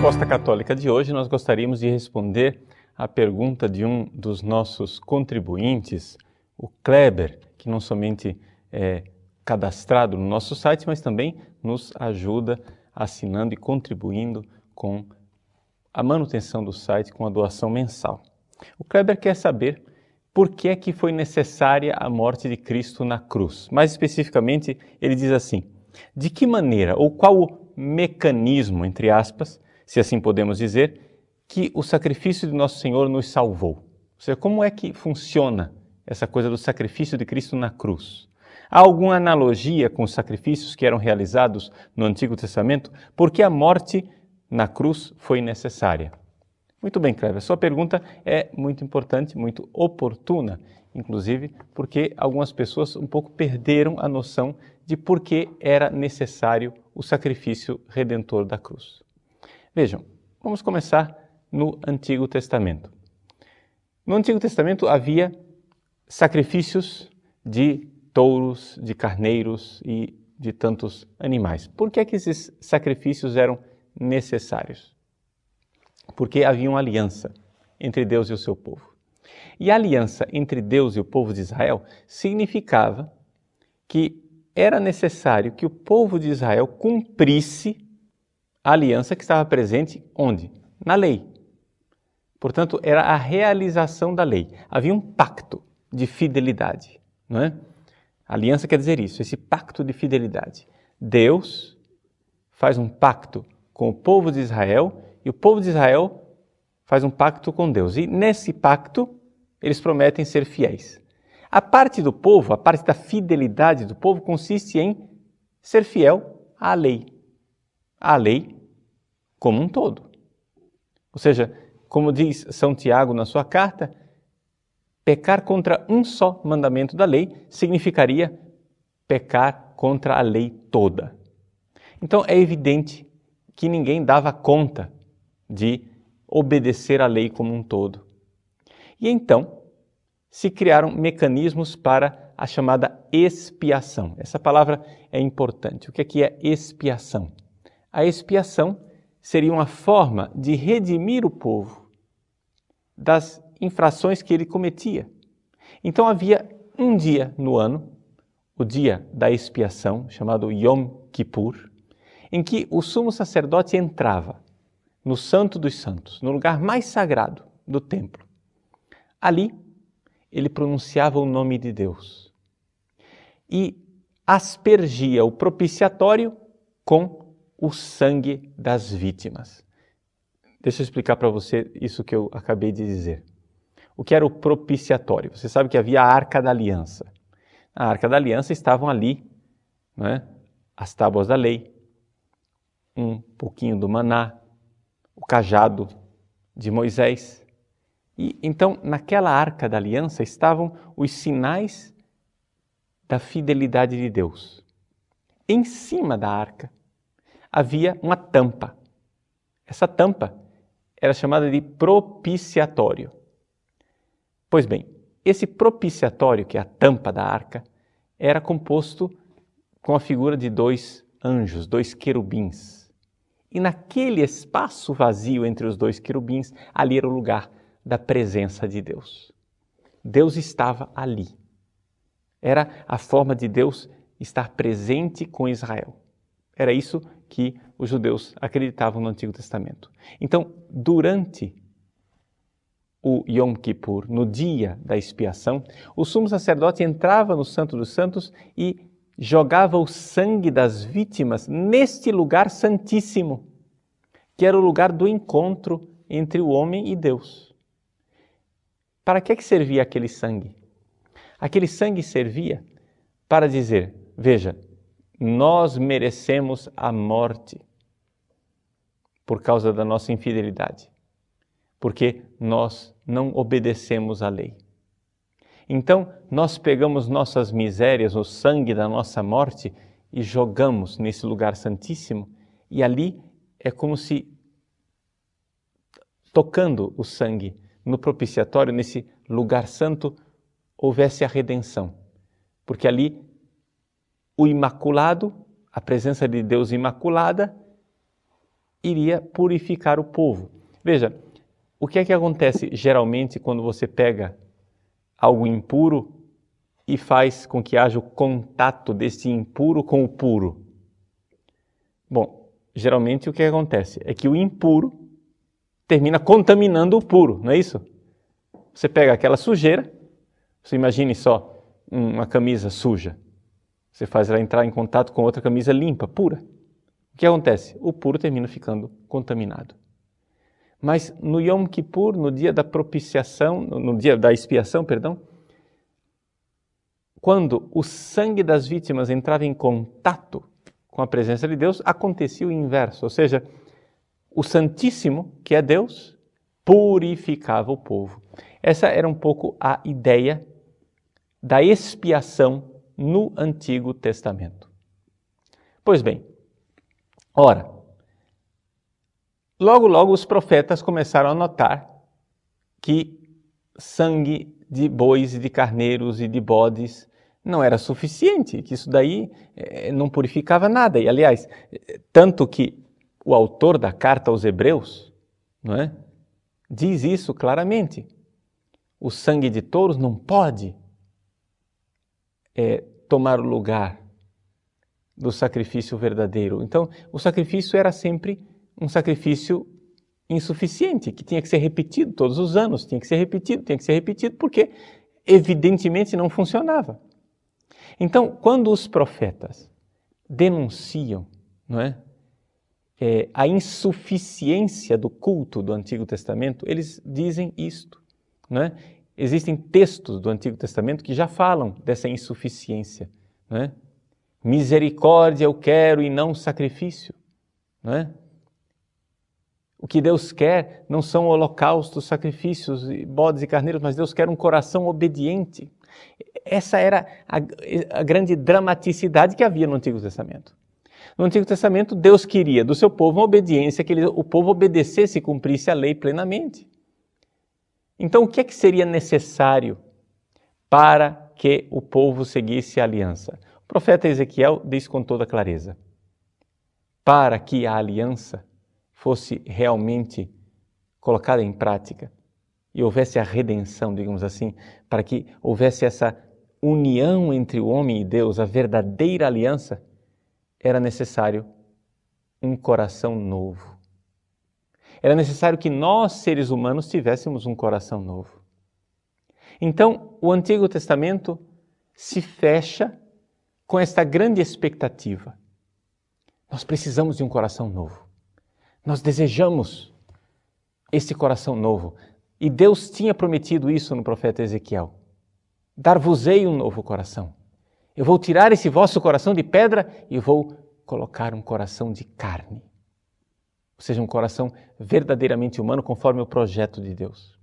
Resposta Católica de hoje, nós gostaríamos de responder a pergunta de um dos nossos contribuintes, o Kleber, que não somente é cadastrado no nosso site, mas também nos ajuda assinando e contribuindo com a manutenção do site com a doação mensal. O Kleber quer saber por que é que foi necessária a morte de Cristo na cruz. Mais especificamente, ele diz assim: de que maneira ou qual o mecanismo, entre aspas, se assim podemos dizer, que o sacrifício de Nosso Senhor nos salvou. Ou seja, como é que funciona essa coisa do sacrifício de Cristo na cruz? Há alguma analogia com os sacrifícios que eram realizados no Antigo Testamento? Porque a morte na cruz foi necessária. Muito bem, Cleber, sua pergunta é muito importante, muito oportuna, inclusive porque algumas pessoas um pouco perderam a noção de por que era necessário o sacrifício redentor da cruz. Vejam, vamos começar no Antigo Testamento. No Antigo Testamento havia sacrifícios de touros, de carneiros e de tantos animais. Por que, é que esses sacrifícios eram necessários? Porque havia uma aliança entre Deus e o seu povo. E a aliança entre Deus e o povo de Israel significava que era necessário que o povo de Israel cumprisse a aliança que estava presente onde? Na lei. Portanto, era a realização da lei. Havia um pacto de fidelidade, não é? Aliança quer dizer isso, esse pacto de fidelidade. Deus faz um pacto com o povo de Israel e o povo de Israel faz um pacto com Deus. E nesse pacto, eles prometem ser fiéis. A parte do povo, a parte da fidelidade do povo consiste em ser fiel à lei à lei como um todo. Ou seja, como diz São Tiago na sua carta, pecar contra um só mandamento da lei significaria pecar contra a lei toda. Então é evidente que ninguém dava conta de obedecer à lei como um todo. E então se criaram mecanismos para a chamada expiação. Essa palavra é importante. O que é, é expiação? A expiação seria uma forma de redimir o povo das infrações que ele cometia. Então havia um dia no ano, o dia da expiação, chamado Yom Kippur, em que o sumo sacerdote entrava no Santo dos Santos, no lugar mais sagrado do templo. Ali, ele pronunciava o nome de Deus e aspergia o propiciatório com o sangue das vítimas. Deixa eu explicar para você isso que eu acabei de dizer. O que era o propiciatório? Você sabe que havia a Arca da Aliança. Na Arca da Aliança estavam ali né, as tábuas da lei, um pouquinho do maná, o cajado de Moisés. E então, naquela Arca da Aliança estavam os sinais da fidelidade de Deus. Em cima da arca havia uma tampa. Essa tampa era chamada de propiciatório. Pois bem, esse propiciatório, que é a tampa da arca, era composto com a figura de dois anjos, dois querubins. E naquele espaço vazio entre os dois querubins, ali era o lugar da presença de Deus. Deus estava ali. Era a forma de Deus estar presente com Israel. Era isso que os judeus acreditavam no Antigo Testamento. Então, durante o Yom Kippur, no dia da expiação, o sumo sacerdote entrava no Santo dos Santos e jogava o sangue das vítimas neste lugar santíssimo, que era o lugar do encontro entre o homem e Deus. Para que, que servia aquele sangue? Aquele sangue servia para dizer: veja, nós merecemos a morte por causa da nossa infidelidade, porque nós não obedecemos à lei. Então, nós pegamos nossas misérias, o sangue da nossa morte, e jogamos nesse lugar santíssimo, e ali é como se tocando o sangue no propiciatório, nesse lugar santo, houvesse a redenção. Porque ali o imaculado, a presença de Deus imaculada, iria purificar o povo. Veja, o que é que acontece geralmente quando você pega algo impuro e faz com que haja o contato desse impuro com o puro? Bom, geralmente o que acontece é que o impuro termina contaminando o puro, não é isso? Você pega aquela sujeira, você imagine só uma camisa suja, você faz ela entrar em contato com outra camisa limpa, pura. O que acontece? O puro termina ficando contaminado. Mas no Yom Kippur, no dia da propiciação, no dia da expiação, perdão, quando o sangue das vítimas entrava em contato com a presença de Deus, acontecia o inverso, ou seja, o Santíssimo, que é Deus, purificava o povo. Essa era um pouco a ideia da expiação no Antigo Testamento. Pois bem, ora, logo, logo os profetas começaram a notar que sangue de bois e de carneiros e de bodes não era suficiente, que isso daí eh, não purificava nada. E, aliás, tanto que o autor da carta aos Hebreus não é, diz isso claramente. O sangue de touros não pode é, tomar o lugar do sacrifício verdadeiro. Então, o sacrifício era sempre um sacrifício insuficiente, que tinha que ser repetido todos os anos, tinha que ser repetido, tinha que ser repetido, porque evidentemente não funcionava. Então, quando os profetas denunciam não é, é, a insuficiência do culto do Antigo Testamento, eles dizem isto. Não é? Existem textos do Antigo Testamento que já falam dessa insuficiência. Não é? Misericórdia eu quero e não sacrifício. Não é? O que Deus quer não são holocaustos, sacrifícios, bodes e carneiros, mas Deus quer um coração obediente. Essa era a, a grande dramaticidade que havia no Antigo Testamento. No Antigo Testamento, Deus queria do seu povo uma obediência, que ele, o povo obedecesse e cumprisse a lei plenamente. Então, o que é que seria necessário para que o povo seguisse a aliança? O profeta Ezequiel diz com toda clareza: para que a aliança fosse realmente colocada em prática e houvesse a redenção, digamos assim, para que houvesse essa união entre o homem e Deus, a verdadeira aliança, era necessário um coração novo. Era necessário que nós, seres humanos, tivéssemos um coração novo. Então, o Antigo Testamento se fecha com esta grande expectativa. Nós precisamos de um coração novo. Nós desejamos esse coração novo. E Deus tinha prometido isso no profeta Ezequiel: Dar-vos-ei um novo coração. Eu vou tirar esse vosso coração de pedra e vou colocar um coração de carne ou seja, um coração verdadeiramente humano conforme o projeto de Deus.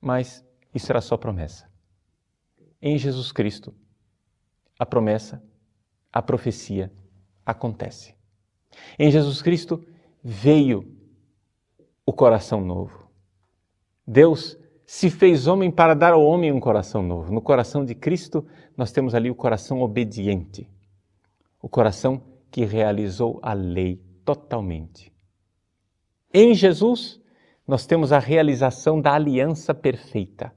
Mas isso era só promessa. Em Jesus Cristo, a promessa, a profecia acontece. Em Jesus Cristo veio o coração novo. Deus se fez homem para dar ao homem um coração novo. No coração de Cristo, nós temos ali o coração obediente, o coração que realizou a lei totalmente. Em Jesus, nós temos a realização da aliança perfeita.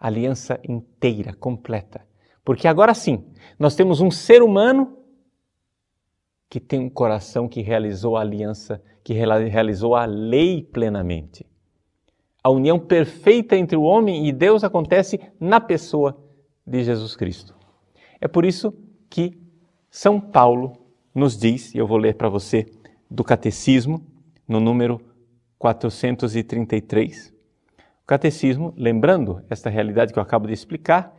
Aliança inteira, completa. Porque agora sim, nós temos um ser humano que tem um coração que realizou a aliança, que realizou a lei plenamente. A união perfeita entre o homem e Deus acontece na pessoa de Jesus Cristo. É por isso que São Paulo nos diz, e eu vou ler para você do Catecismo, no número 433. O catecismo, lembrando esta realidade que eu acabo de explicar,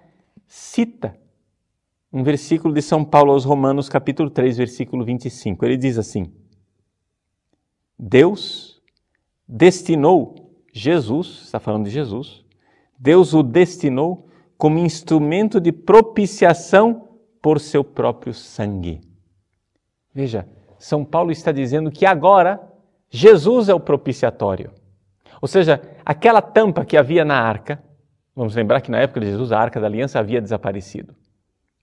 cita um versículo de São Paulo aos Romanos, capítulo 3, versículo 25. Ele diz assim: Deus destinou Jesus, está falando de Jesus, Deus o destinou como instrumento de propiciação por seu próprio sangue. Veja, São Paulo está dizendo que agora Jesus é o propiciatório. Ou seja, aquela tampa que havia na arca, vamos lembrar que na época de Jesus a arca da aliança havia desaparecido.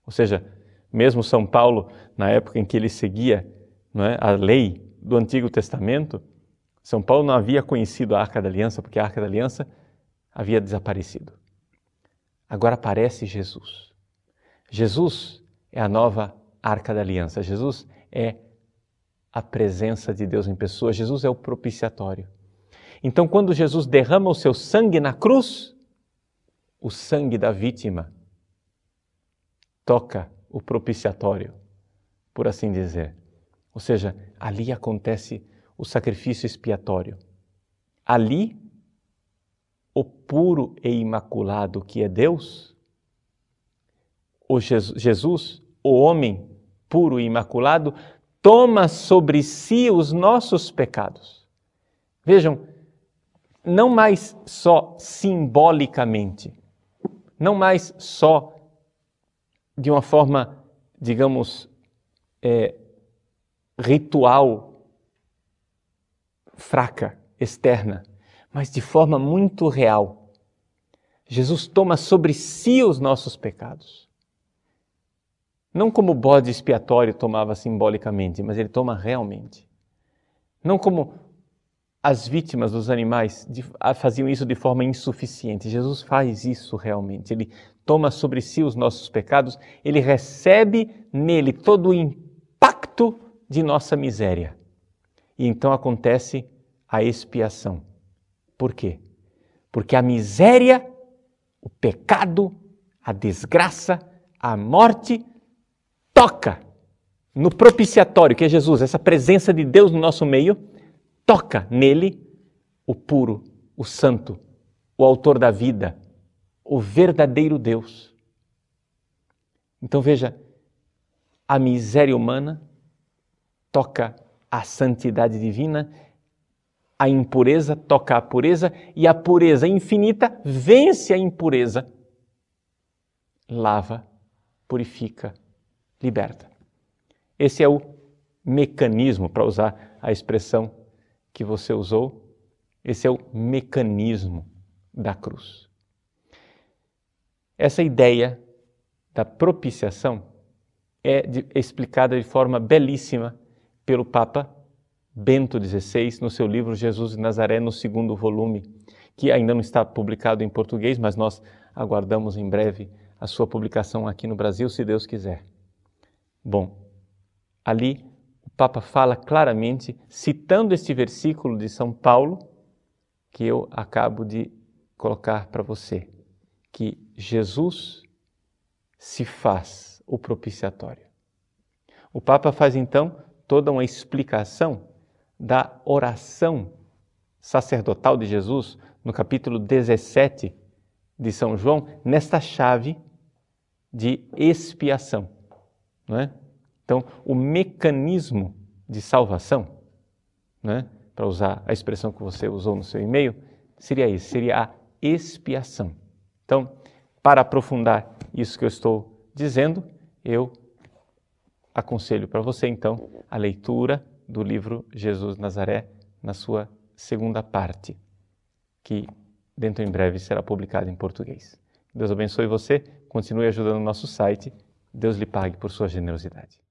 Ou seja, mesmo São Paulo, na época em que ele seguia é, a lei do Antigo Testamento, São Paulo não havia conhecido a arca da aliança, porque a arca da aliança havia desaparecido. Agora aparece Jesus. Jesus é a nova arca da aliança. Jesus é a presença de Deus em pessoa. Jesus é o propiciatório. Então, quando Jesus derrama o seu sangue na cruz, o sangue da vítima toca o propiciatório, por assim dizer. Ou seja, ali acontece o sacrifício expiatório. Ali, o puro e imaculado que é Deus, o Jesus, o homem puro e imaculado, toma sobre si os nossos pecados. Vejam, não mais só simbolicamente, não mais só de uma forma, digamos, é, ritual fraca, externa, mas de forma muito real. Jesus toma sobre si os nossos pecados. Não como bode expiatório tomava simbolicamente, mas ele toma realmente. Não como as vítimas dos animais faziam isso de forma insuficiente. Jesus faz isso realmente. Ele toma sobre si os nossos pecados, ele recebe nele todo o impacto de nossa miséria. E então acontece a expiação. Por quê? Porque a miséria, o pecado, a desgraça, a morte toca no propiciatório, que é Jesus, essa presença de Deus no nosso meio, toca nele o puro, o santo, o autor da vida, o verdadeiro Deus. Então veja, a miséria humana toca a santidade divina, a impureza toca a pureza e a pureza infinita vence a impureza, lava, purifica, liberta. Esse é o mecanismo, para usar a expressão que você usou, esse é o mecanismo da cruz. Essa ideia da propiciação é de, explicada de forma belíssima pelo Papa Bento XVI no seu livro Jesus de Nazaré, no segundo volume, que ainda não está publicado em português, mas nós aguardamos em breve a sua publicação aqui no Brasil, se Deus quiser. Bom, ali o Papa fala claramente, citando este versículo de São Paulo, que eu acabo de colocar para você, que Jesus se faz o propiciatório. O Papa faz então toda uma explicação da oração sacerdotal de Jesus no capítulo 17 de São João, nesta chave de expiação. Não é? Então, o mecanismo de salvação, né, para usar a expressão que você usou no seu e-mail, seria isso, seria a expiação. Então, para aprofundar isso que eu estou dizendo, eu aconselho para você, então, a leitura do livro Jesus Nazaré, na sua segunda parte, que dentro em breve será publicada em português. Deus abençoe você, continue ajudando o nosso site, Deus lhe pague por sua generosidade.